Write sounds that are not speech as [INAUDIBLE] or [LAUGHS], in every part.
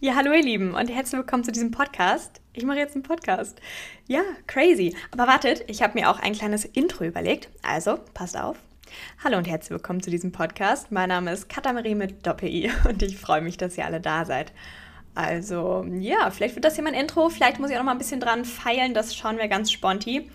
Ja, hallo ihr Lieben und herzlich willkommen zu diesem Podcast. Ich mache jetzt einen Podcast. Ja, crazy. Aber wartet, ich habe mir auch ein kleines Intro überlegt. Also, passt auf. Hallo und herzlich willkommen zu diesem Podcast. Mein Name ist Katamarie mit Doppel-I [LAUGHS] und ich freue mich, dass ihr alle da seid. Also, ja, vielleicht wird das hier mein Intro. Vielleicht muss ich auch noch mal ein bisschen dran feilen. Das schauen wir ganz sponti.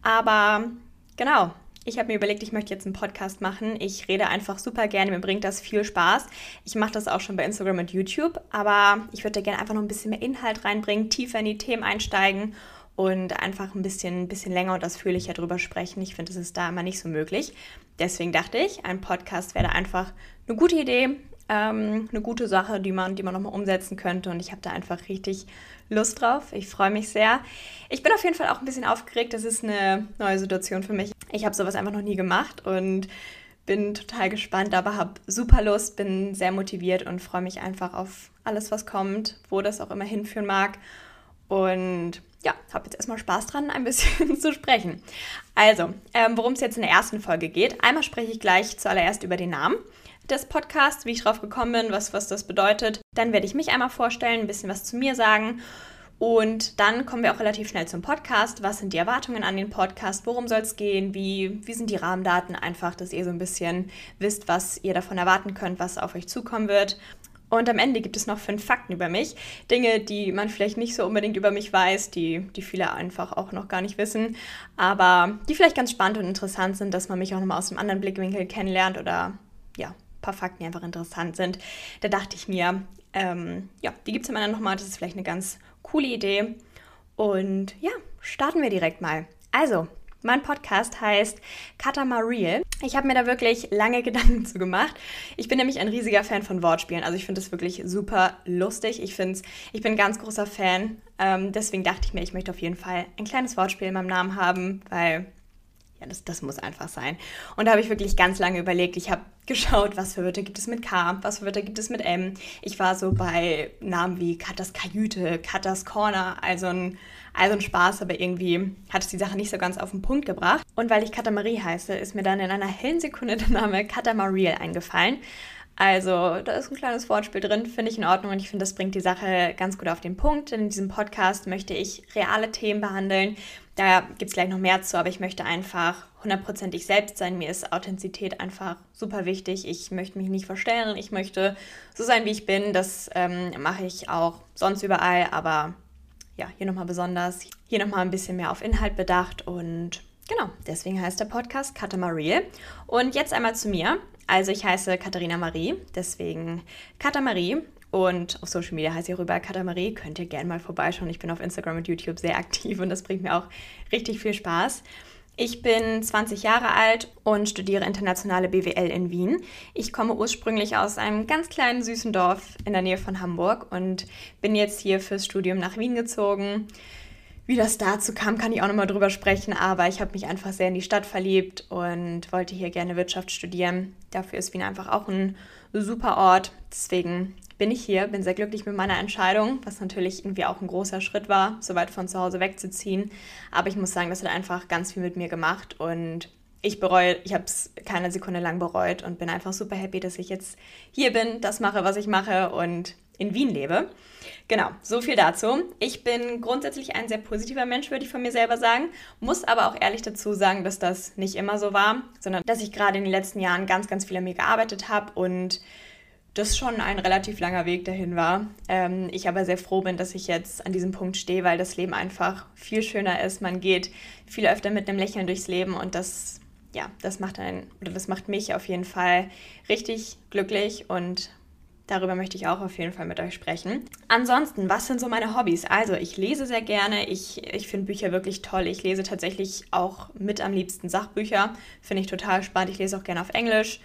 Aber genau, ich habe mir überlegt, ich möchte jetzt einen Podcast machen. Ich rede einfach super gerne, mir bringt das viel Spaß. Ich mache das auch schon bei Instagram und YouTube, aber ich würde gerne einfach noch ein bisschen mehr Inhalt reinbringen, tiefer in die Themen einsteigen und einfach ein bisschen, bisschen länger und ausführlicher drüber sprechen. Ich finde, das ist da immer nicht so möglich. Deswegen dachte ich, ein Podcast wäre einfach eine gute Idee, ähm, eine gute Sache, die man, die man nochmal umsetzen könnte. Und ich habe da einfach richtig Lust drauf. Ich freue mich sehr. Ich bin auf jeden Fall auch ein bisschen aufgeregt. Das ist eine neue Situation für mich. Ich habe sowas einfach noch nie gemacht und bin total gespannt, aber habe super Lust, bin sehr motiviert und freue mich einfach auf alles, was kommt, wo das auch immer hinführen mag. Und ja, habe jetzt erstmal Spaß dran, ein bisschen [LAUGHS] zu sprechen. Also, ähm, worum es jetzt in der ersten Folge geht. Einmal spreche ich gleich zuallererst über den Namen des Podcasts, wie ich drauf gekommen bin, was, was das bedeutet. Dann werde ich mich einmal vorstellen, ein bisschen was zu mir sagen. Und dann kommen wir auch relativ schnell zum Podcast. Was sind die Erwartungen an den Podcast? Worum soll es gehen? Wie, wie sind die Rahmendaten? Einfach, dass ihr so ein bisschen wisst, was ihr davon erwarten könnt, was auf euch zukommen wird. Und am Ende gibt es noch fünf Fakten über mich. Dinge, die man vielleicht nicht so unbedingt über mich weiß, die, die viele einfach auch noch gar nicht wissen, aber die vielleicht ganz spannend und interessant sind, dass man mich auch nochmal aus einem anderen Blickwinkel kennenlernt oder ja, paar Fakten, die einfach interessant sind. Da dachte ich mir, ähm, ja, die gibt es immer dann nochmal. Das ist vielleicht eine ganz coole Idee. Und ja, starten wir direkt mal. Also, mein Podcast heißt Katamariel. Ich habe mir da wirklich lange [LAUGHS] Gedanken zu gemacht. Ich bin nämlich ein riesiger Fan von Wortspielen. Also ich finde das wirklich super lustig. Ich finde ich bin ein ganz großer Fan. Ähm, deswegen dachte ich mir, ich möchte auf jeden Fall ein kleines Wortspiel in meinem Namen haben, weil ja, das, das muss einfach sein. Und da habe ich wirklich ganz lange überlegt. Ich habe [LAUGHS] geschaut, was für Wörter gibt es mit K, was für Wörter gibt es mit M. Ich war so bei Namen wie Katas Kajüte, Katas Corner, also ein, also ein Spaß, aber irgendwie hat es die Sache nicht so ganz auf den Punkt gebracht. Und weil ich Katamarie heiße, ist mir dann in einer hellen Sekunde der Name Katamariel eingefallen. Also, da ist ein kleines Wortspiel drin, finde ich in Ordnung und ich finde, das bringt die Sache ganz gut auf den Punkt. Denn in diesem Podcast möchte ich reale Themen behandeln. Da gibt es gleich noch mehr zu, aber ich möchte einfach hundertprozentig selbst sein. Mir ist Authentizität einfach super wichtig. Ich möchte mich nicht verstellen. Ich möchte so sein, wie ich bin. Das ähm, mache ich auch sonst überall, aber ja, hier nochmal besonders. Hier nochmal ein bisschen mehr auf Inhalt bedacht und Genau, deswegen heißt der Podcast Katamarie. Und jetzt einmal zu mir. Also ich heiße Katharina Marie, deswegen Katamarie. Und auf Social Media heiße ich rüber Katamarie. Könnt ihr gerne mal vorbeischauen. Ich bin auf Instagram und YouTube sehr aktiv und das bringt mir auch richtig viel Spaß. Ich bin 20 Jahre alt und studiere internationale BWL in Wien. Ich komme ursprünglich aus einem ganz kleinen süßen Dorf in der Nähe von Hamburg und bin jetzt hier fürs Studium nach Wien gezogen. Wie das dazu kam, kann ich auch nochmal drüber sprechen, aber ich habe mich einfach sehr in die Stadt verliebt und wollte hier gerne Wirtschaft studieren. Dafür ist Wien einfach auch ein super Ort. Deswegen bin ich hier, bin sehr glücklich mit meiner Entscheidung, was natürlich irgendwie auch ein großer Schritt war, so weit von zu Hause wegzuziehen. Aber ich muss sagen, das hat einfach ganz viel mit mir gemacht und ich bereue, ich habe es keine Sekunde lang bereut und bin einfach super happy, dass ich jetzt hier bin, das mache, was ich mache und in Wien lebe. Genau, so viel dazu. Ich bin grundsätzlich ein sehr positiver Mensch, würde ich von mir selber sagen, muss aber auch ehrlich dazu sagen, dass das nicht immer so war, sondern dass ich gerade in den letzten Jahren ganz, ganz viel an mir gearbeitet habe und das schon ein relativ langer Weg dahin war. Ähm, ich aber sehr froh bin, dass ich jetzt an diesem Punkt stehe, weil das Leben einfach viel schöner ist. Man geht viel öfter mit einem Lächeln durchs Leben und das, ja, das macht einen, oder das macht mich auf jeden Fall richtig glücklich und Darüber möchte ich auch auf jeden Fall mit euch sprechen. Ansonsten, was sind so meine Hobbys? Also, ich lese sehr gerne. Ich, ich finde Bücher wirklich toll. Ich lese tatsächlich auch mit am liebsten Sachbücher. Finde ich total spannend. Ich lese auch gerne auf Englisch.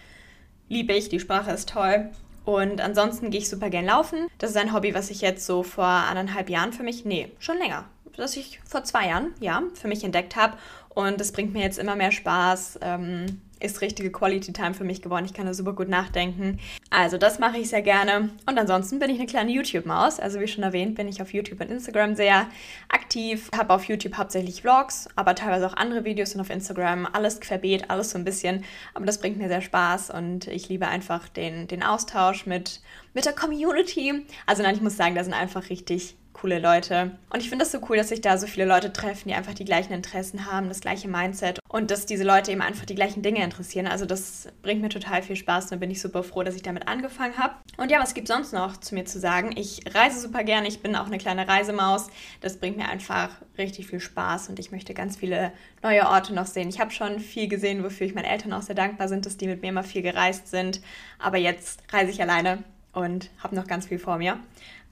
Liebe ich, die Sprache ist toll. Und ansonsten gehe ich super gern laufen. Das ist ein Hobby, was ich jetzt so vor anderthalb Jahren für mich, nee, schon länger, dass ich vor zwei Jahren, ja, für mich entdeckt habe. Und das bringt mir jetzt immer mehr Spaß. Ähm, ist richtige Quality Time für mich geworden. Ich kann da super gut nachdenken. Also das mache ich sehr gerne. Und ansonsten bin ich eine kleine YouTube-Maus. Also wie schon erwähnt, bin ich auf YouTube und Instagram sehr aktiv. Habe auf YouTube hauptsächlich Vlogs, aber teilweise auch andere Videos und auf Instagram alles querbeet, alles so ein bisschen. Aber das bringt mir sehr Spaß und ich liebe einfach den, den Austausch mit, mit der Community. Also nein, ich muss sagen, da sind einfach richtig coole Leute. Und ich finde es so cool, dass sich da so viele Leute treffen, die einfach die gleichen Interessen haben, das gleiche Mindset und dass diese Leute eben einfach die gleichen Dinge interessieren. Also das bringt mir total viel Spaß und da bin ich super froh, dass ich damit angefangen habe. Und ja, was gibt sonst noch zu mir zu sagen? Ich reise super gerne, ich bin auch eine kleine Reisemaus. Das bringt mir einfach richtig viel Spaß und ich möchte ganz viele neue Orte noch sehen. Ich habe schon viel gesehen, wofür ich meinen Eltern auch sehr dankbar sind, dass die mit mir immer viel gereist sind. Aber jetzt reise ich alleine und habe noch ganz viel vor mir.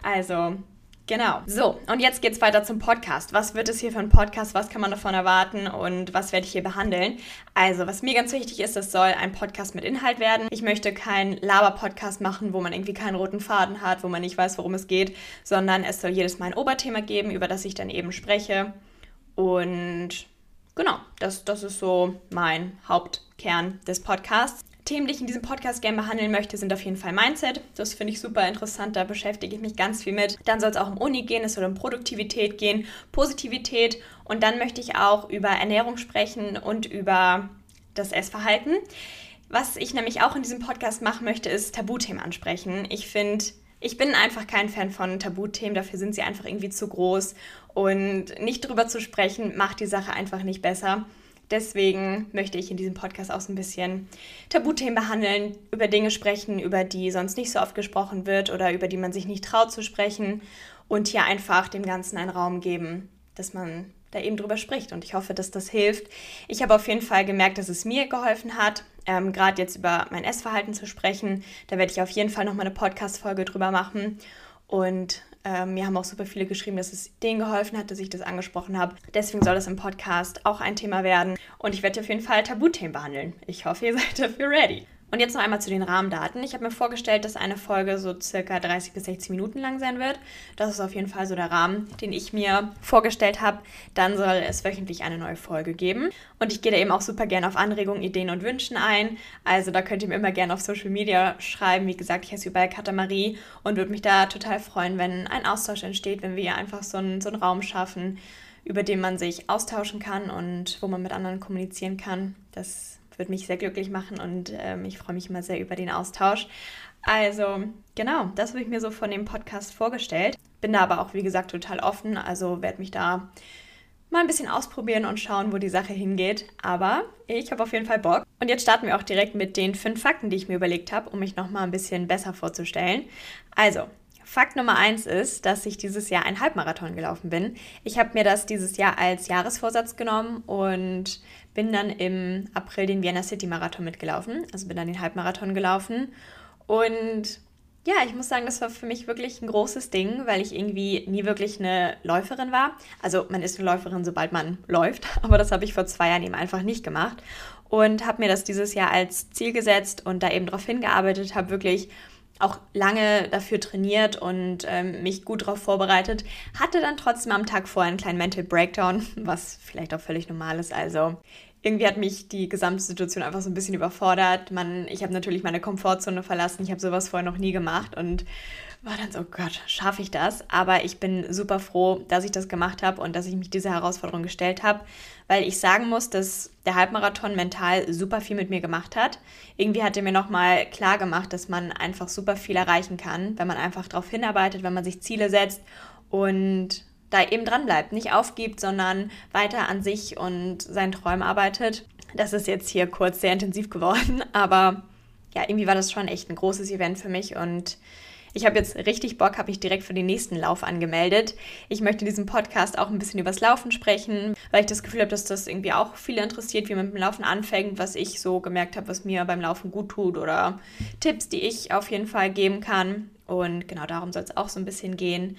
Also Genau. So, und jetzt geht es weiter zum Podcast. Was wird es hier für ein Podcast? Was kann man davon erwarten und was werde ich hier behandeln? Also, was mir ganz wichtig ist, es soll ein Podcast mit Inhalt werden. Ich möchte keinen Laber-Podcast machen, wo man irgendwie keinen roten Faden hat, wo man nicht weiß, worum es geht, sondern es soll jedes Mal ein Oberthema geben, über das ich dann eben spreche. Und genau, das, das ist so mein Hauptkern des Podcasts. Themen, die ich in diesem Podcast gerne behandeln möchte, sind auf jeden Fall Mindset. Das finde ich super interessant, da beschäftige ich mich ganz viel mit. Dann soll es auch um Uni gehen, es soll um Produktivität gehen, Positivität und dann möchte ich auch über Ernährung sprechen und über das Essverhalten. Was ich nämlich auch in diesem Podcast machen möchte, ist Tabuthemen ansprechen. Ich finde, ich bin einfach kein Fan von Tabuthemen, dafür sind sie einfach irgendwie zu groß und nicht drüber zu sprechen macht die Sache einfach nicht besser. Deswegen möchte ich in diesem Podcast auch so ein bisschen Tabuthemen behandeln, über Dinge sprechen, über die sonst nicht so oft gesprochen wird oder über die man sich nicht traut zu sprechen und hier einfach dem Ganzen einen Raum geben, dass man da eben drüber spricht. Und ich hoffe, dass das hilft. Ich habe auf jeden Fall gemerkt, dass es mir geholfen hat, ähm, gerade jetzt über mein Essverhalten zu sprechen. Da werde ich auf jeden Fall noch mal eine Podcast-Folge drüber machen. Und ähm, mir haben auch super viele geschrieben, dass es denen geholfen hat, dass ich das angesprochen habe. Deswegen soll das im Podcast auch ein Thema werden. Und ich werde auf jeden Fall Tabuthemen behandeln. Ich hoffe, ihr [LAUGHS] seid dafür ready. Und jetzt noch einmal zu den Rahmendaten. Ich habe mir vorgestellt, dass eine Folge so circa 30 bis 60 Minuten lang sein wird. Das ist auf jeden Fall so der Rahmen, den ich mir vorgestellt habe. Dann soll es wöchentlich eine neue Folge geben. Und ich gehe da eben auch super gerne auf Anregungen, Ideen und Wünschen ein. Also da könnt ihr mir immer gerne auf Social Media schreiben. Wie gesagt, ich heiße überall Katamarie und würde mich da total freuen, wenn ein Austausch entsteht, wenn wir einfach so einen, so einen Raum schaffen, über den man sich austauschen kann und wo man mit anderen kommunizieren kann. Das würde mich sehr glücklich machen und ähm, ich freue mich immer sehr über den Austausch. Also, genau, das habe ich mir so von dem Podcast vorgestellt. Bin da aber auch, wie gesagt, total offen. Also werde mich da mal ein bisschen ausprobieren und schauen, wo die Sache hingeht. Aber ich habe auf jeden Fall Bock. Und jetzt starten wir auch direkt mit den fünf Fakten, die ich mir überlegt habe, um mich nochmal ein bisschen besser vorzustellen. Also, Fakt Nummer eins ist, dass ich dieses Jahr ein Halbmarathon gelaufen bin. Ich habe mir das dieses Jahr als Jahresvorsatz genommen und bin dann im April den Vienna City Marathon mitgelaufen. Also bin dann den Halbmarathon gelaufen. Und ja, ich muss sagen, das war für mich wirklich ein großes Ding, weil ich irgendwie nie wirklich eine Läuferin war. Also man ist eine Läuferin, sobald man läuft, [LAUGHS] aber das habe ich vor zwei Jahren eben einfach nicht gemacht. Und habe mir das dieses Jahr als Ziel gesetzt und da eben darauf hingearbeitet, habe wirklich auch lange dafür trainiert und ähm, mich gut darauf vorbereitet, hatte dann trotzdem am Tag vorher einen kleinen Mental Breakdown, was vielleicht auch völlig normal ist. Also irgendwie hat mich die gesamte Situation einfach so ein bisschen überfordert. Man, ich habe natürlich meine Komfortzone verlassen. Ich habe sowas vorher noch nie gemacht und war dann so, oh Gott, schaffe ich das? Aber ich bin super froh, dass ich das gemacht habe und dass ich mich dieser Herausforderung gestellt habe, weil ich sagen muss, dass der Halbmarathon mental super viel mit mir gemacht hat. Irgendwie hat er mir nochmal klar gemacht, dass man einfach super viel erreichen kann, wenn man einfach darauf hinarbeitet, wenn man sich Ziele setzt und da eben dran bleibt, nicht aufgibt, sondern weiter an sich und seinen Träumen arbeitet. Das ist jetzt hier kurz sehr intensiv geworden, [LAUGHS] aber ja, irgendwie war das schon echt ein großes Event für mich und ich habe jetzt richtig Bock, habe ich direkt für den nächsten Lauf angemeldet. Ich möchte in diesem Podcast auch ein bisschen übers Laufen sprechen, weil ich das Gefühl habe, dass das irgendwie auch viele interessiert, wie man mit dem Laufen anfängt, was ich so gemerkt habe, was mir beim Laufen gut tut oder Tipps, die ich auf jeden Fall geben kann. Und genau darum soll es auch so ein bisschen gehen.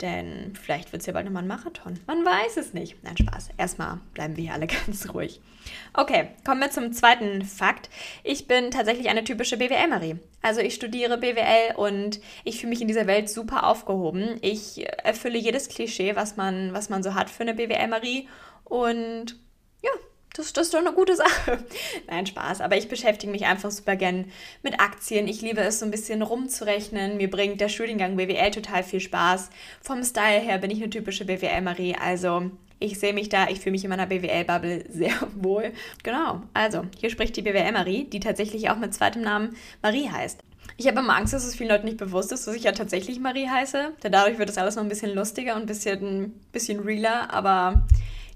Denn vielleicht wird es ja bald nochmal ein Marathon. Man weiß es nicht. Nein, Spaß. Erstmal bleiben wir hier alle [LAUGHS] ganz ruhig. Okay, kommen wir zum zweiten Fakt. Ich bin tatsächlich eine typische BWL-Marie. Also ich studiere BWL und ich fühle mich in dieser Welt super aufgehoben. Ich erfülle jedes Klischee, was man, was man so hat für eine BWL-Marie. Und das, das ist doch eine gute Sache. [LAUGHS] Nein, Spaß. Aber ich beschäftige mich einfach super gern mit Aktien. Ich liebe es, so ein bisschen rumzurechnen. Mir bringt der Studiengang BWL total viel Spaß. Vom Style her bin ich eine typische BWL-Marie. Also ich sehe mich da, ich fühle mich in meiner BWL-Bubble [LAUGHS] sehr wohl. Genau, also hier spricht die BWL-Marie, die tatsächlich auch mit zweitem Namen Marie heißt. Ich habe immer Angst, dass es vielen Leuten nicht bewusst ist, dass ich ja tatsächlich Marie heiße. Denn dadurch wird das alles noch ein bisschen lustiger und ein bisschen, bisschen realer. Aber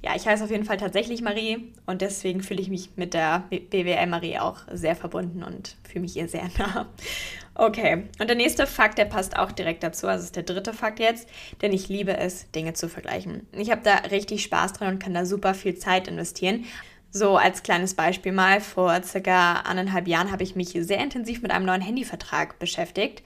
ja, ich heiße auf jeden Fall tatsächlich Marie und deswegen fühle ich mich mit der BWL Marie auch sehr verbunden und fühle mich ihr sehr [LAUGHS] nah. Okay, und der nächste Fakt, der passt auch direkt dazu, also ist der dritte Fakt jetzt, denn ich liebe es, Dinge zu vergleichen. Ich habe da richtig Spaß dran und kann da super viel Zeit investieren. So als kleines Beispiel mal, vor circa anderthalb Jahren habe ich mich sehr intensiv mit einem neuen Handyvertrag beschäftigt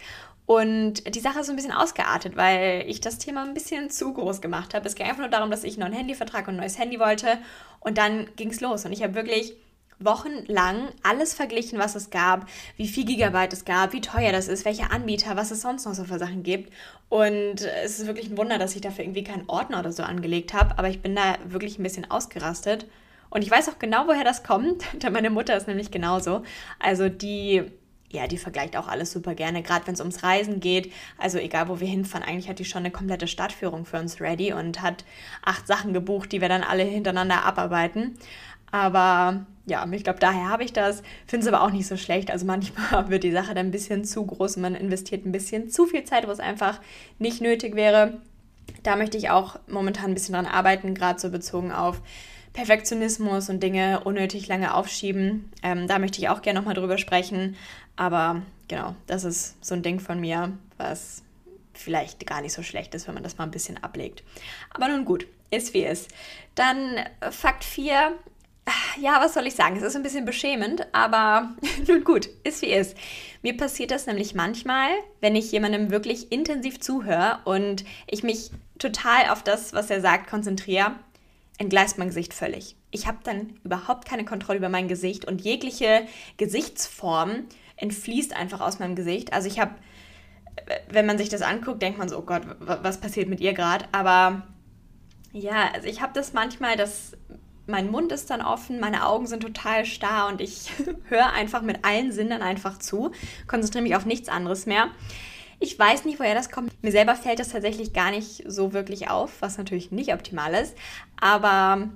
und die Sache ist so ein bisschen ausgeartet, weil ich das Thema ein bisschen zu groß gemacht habe. Es ging einfach nur darum, dass ich einen neuen Handyvertrag und ein neues Handy wollte. Und dann ging es los. Und ich habe wirklich wochenlang alles verglichen, was es gab, wie viel Gigabyte es gab, wie teuer das ist, welche Anbieter, was es sonst noch so für Sachen gibt. Und es ist wirklich ein Wunder, dass ich dafür irgendwie keinen Ordner oder so angelegt habe, aber ich bin da wirklich ein bisschen ausgerastet. Und ich weiß auch genau, woher das kommt, [LAUGHS] denn meine Mutter ist nämlich genauso. Also die ja, die vergleicht auch alles super gerne, gerade wenn es ums Reisen geht. Also egal, wo wir hinfahren, eigentlich hat die schon eine komplette Stadtführung für uns ready und hat acht Sachen gebucht, die wir dann alle hintereinander abarbeiten. Aber ja, ich glaube, daher habe ich das. Finde es aber auch nicht so schlecht. Also manchmal [LAUGHS] wird die Sache dann ein bisschen zu groß und man investiert ein bisschen zu viel Zeit, wo es einfach nicht nötig wäre. Da möchte ich auch momentan ein bisschen dran arbeiten, gerade so bezogen auf Perfektionismus und Dinge unnötig lange aufschieben. Ähm, da möchte ich auch gerne nochmal drüber sprechen. Aber genau, das ist so ein Ding von mir, was vielleicht gar nicht so schlecht ist, wenn man das mal ein bisschen ablegt. Aber nun gut, ist wie ist. Dann Fakt 4 ja, was soll ich sagen? Es ist ein bisschen beschämend, aber [LAUGHS] nun gut, ist wie ist. Mir passiert das nämlich manchmal, wenn ich jemandem wirklich intensiv zuhöre und ich mich total auf das, was er sagt, konzentriere, entgleist mein Gesicht völlig. Ich habe dann überhaupt keine Kontrolle über mein Gesicht und jegliche Gesichtsform entfließt einfach aus meinem Gesicht. Also ich habe, wenn man sich das anguckt, denkt man so, oh Gott, was passiert mit ihr gerade? Aber ja, also ich habe das manchmal, dass mein Mund ist dann offen, meine Augen sind total starr und ich [LAUGHS] höre einfach mit allen Sinnen einfach zu, konzentriere mich auf nichts anderes mehr. Ich weiß nicht, woher das kommt. Mir selber fällt das tatsächlich gar nicht so wirklich auf, was natürlich nicht optimal ist, aber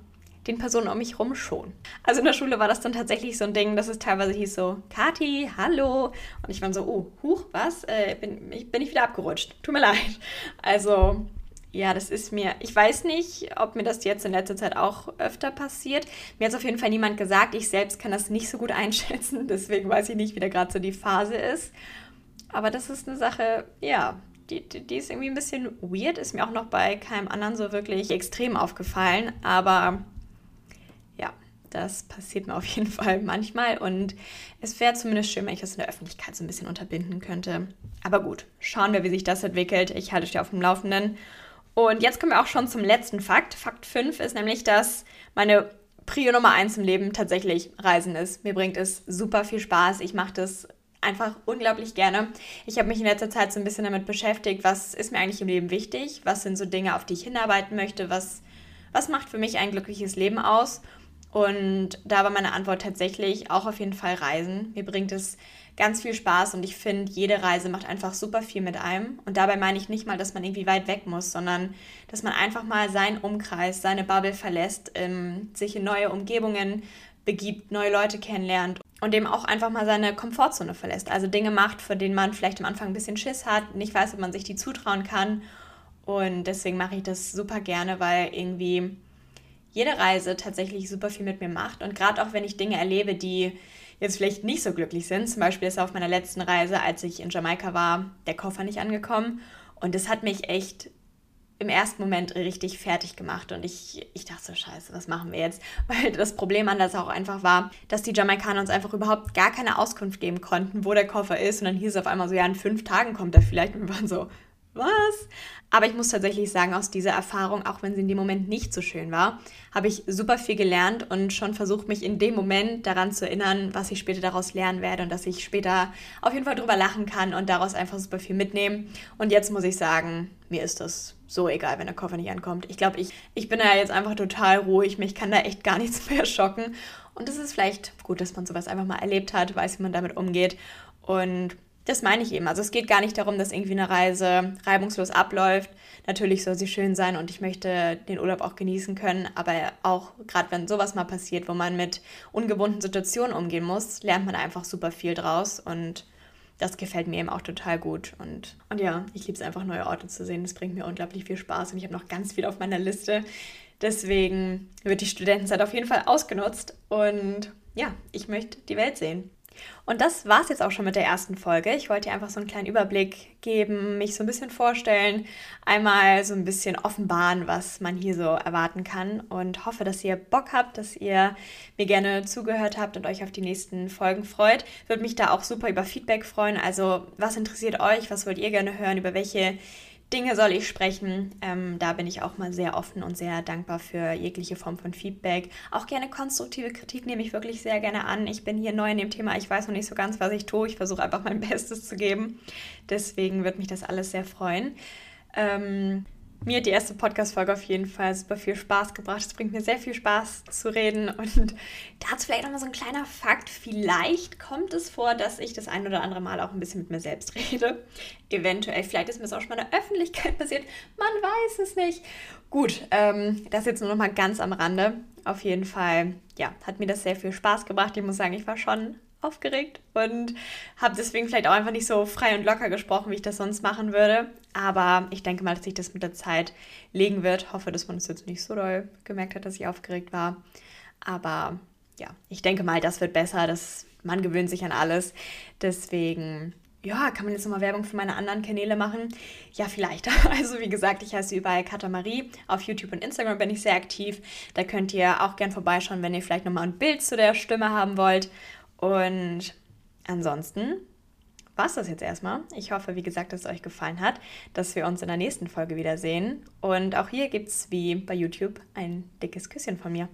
den Personen um mich rum schon. Also in der Schule war das dann tatsächlich so ein Ding, dass es teilweise hieß so, Kati, hallo. Und ich war so, oh, huch, was? Äh, bin, ich, bin ich wieder abgerutscht. Tut mir [LAUGHS] leid. Also ja, das ist mir, ich weiß nicht, ob mir das jetzt in letzter Zeit auch öfter passiert. Mir hat es auf jeden Fall niemand gesagt. Ich selbst kann das nicht so gut [LAUGHS] einschätzen. Deswegen weiß ich nicht, wie da gerade so die Phase ist. Aber das ist eine Sache, ja, die, die, ist irgendwie ein bisschen weird. Ist mir auch noch bei keinem anderen so wirklich extrem aufgefallen. Aber das passiert mir [LAUGHS] auf jeden Fall manchmal. Und es wäre zumindest schön, wenn ich das in der Öffentlichkeit so ein bisschen unterbinden könnte. Aber gut, schauen wir, wie sich das entwickelt. Ich halte euch auf dem Laufenden. Und jetzt kommen wir auch schon zum letzten Fakt. Fakt 5 ist nämlich, dass meine Prio Nummer 1 im Leben tatsächlich Reisen ist. Mir bringt es super viel Spaß. Ich mache das einfach unglaublich gerne. Ich habe mich in letzter Zeit so ein bisschen damit beschäftigt, was ist mir eigentlich im Leben wichtig? Was sind so Dinge, auf die ich hinarbeiten möchte? Was, was macht für mich ein glückliches Leben aus? Und da war meine Antwort tatsächlich auch auf jeden Fall Reisen. Mir bringt es ganz viel Spaß und ich finde, jede Reise macht einfach super viel mit einem. Und dabei meine ich nicht mal, dass man irgendwie weit weg muss, sondern dass man einfach mal seinen Umkreis, seine Bubble verlässt, ähm, sich in neue Umgebungen begibt, neue Leute kennenlernt und eben auch einfach mal seine Komfortzone verlässt. Also Dinge macht, vor denen man vielleicht am Anfang ein bisschen Schiss hat, nicht weiß, ob man sich die zutrauen kann. Und deswegen mache ich das super gerne, weil irgendwie jede Reise tatsächlich super viel mit mir macht. Und gerade auch wenn ich Dinge erlebe, die jetzt vielleicht nicht so glücklich sind. Zum Beispiel ist auf meiner letzten Reise, als ich in Jamaika war, der Koffer nicht angekommen. Und das hat mich echt im ersten Moment richtig fertig gemacht und ich, ich dachte so, scheiße, was machen wir jetzt? [LAUGHS] Weil das Problem an das auch einfach war, dass die Jamaikaner uns einfach überhaupt gar keine Auskunft geben konnten, wo der Koffer ist und dann hieß es auf einmal so, ja, in fünf Tagen kommt er vielleicht und wir waren so, was? Aber ich muss tatsächlich sagen, aus dieser Erfahrung, auch wenn sie in dem Moment nicht so schön war, habe ich super viel gelernt und schon versucht, mich in dem Moment daran zu erinnern, was ich später daraus lernen werde und dass ich später auf jeden Fall drüber lachen kann und daraus einfach super viel mitnehmen. Und jetzt muss ich sagen, mir ist das so egal, wenn der Koffer nicht ankommt. Ich glaube, ich, ich bin da jetzt einfach total ruhig. Mich kann da echt gar nichts [LAUGHS] mehr schocken. Und es ist vielleicht gut, dass man sowas einfach mal erlebt hat, weiß, wie man damit umgeht. Und das meine ich eben. Also es geht gar nicht darum, dass irgendwie eine Reise reibungslos abläuft. Natürlich soll sie schön sein und ich möchte den Urlaub auch genießen können. Aber auch gerade wenn sowas mal passiert, wo man mit ungewohnten Situationen umgehen muss, lernt man einfach super viel draus und das gefällt mir eben auch total gut. Und, und ja, ich liebe es einfach, neue Orte zu sehen. Das bringt mir unglaublich viel Spaß und ich habe noch ganz viel auf meiner Liste. Deswegen wird die Studentenzeit auf jeden Fall ausgenutzt und ja, ich möchte die Welt sehen. Und das war es jetzt auch schon mit der ersten Folge. Ich wollte dir einfach so einen kleinen Überblick geben, mich so ein bisschen vorstellen, einmal so ein bisschen offenbaren, was man hier so erwarten kann und hoffe, dass ihr Bock habt, dass ihr mir gerne zugehört habt und euch auf die nächsten Folgen freut. Würde mich da auch super über Feedback freuen. Also, was interessiert euch? Was wollt ihr gerne hören? Über welche Dinge soll ich sprechen. Ähm, da bin ich auch mal sehr offen und sehr dankbar für jegliche Form von Feedback. Auch gerne konstruktive Kritik nehme ich wirklich sehr gerne an. Ich bin hier neu in dem Thema. Ich weiß noch nicht so ganz, was ich tue. Ich versuche einfach mein [LAUGHS] Bestes zu geben. Deswegen wird mich das alles sehr freuen. Ähm, mir hat die erste Podcast-Folge auf jeden Fall super viel Spaß gebracht. Es bringt mir sehr viel Spaß zu reden. Und dazu vielleicht nochmal so ein kleiner Fakt. Vielleicht kommt es vor, dass ich das ein oder andere Mal auch ein bisschen mit mir selbst rede. Eventuell, vielleicht ist mir das auch schon mal in der Öffentlichkeit passiert. Man weiß es nicht. Gut, ähm, das jetzt nur nochmal ganz am Rande. Auf jeden Fall, ja, hat mir das sehr viel Spaß gebracht. Ich muss sagen, ich war schon aufgeregt und habe deswegen vielleicht auch einfach nicht so frei und locker gesprochen, wie ich das sonst machen würde. Aber ich denke mal, dass sich das mit der Zeit legen wird. Hoffe, dass man es jetzt nicht so doll gemerkt hat, dass ich aufgeregt war. Aber ja, ich denke mal, das wird besser. Das, man gewöhnt sich an alles. Deswegen ja, kann man jetzt nochmal Werbung für meine anderen Kanäle machen? Ja, vielleicht. [LAUGHS] Also wie gesagt, ich heiße überall Katamarie. Auf YouTube und Instagram bin ich sehr aktiv. Da könnt ihr auch gern vorbeischauen, wenn ihr vielleicht nochmal ein Bild zu der Stimme haben wollt. Und ansonsten war es das jetzt erstmal. Ich hoffe, wie gesagt, dass es euch gefallen hat, dass wir uns in der nächsten Folge wiedersehen. Und auch hier gibt es wie bei YouTube ein dickes Küsschen von mir.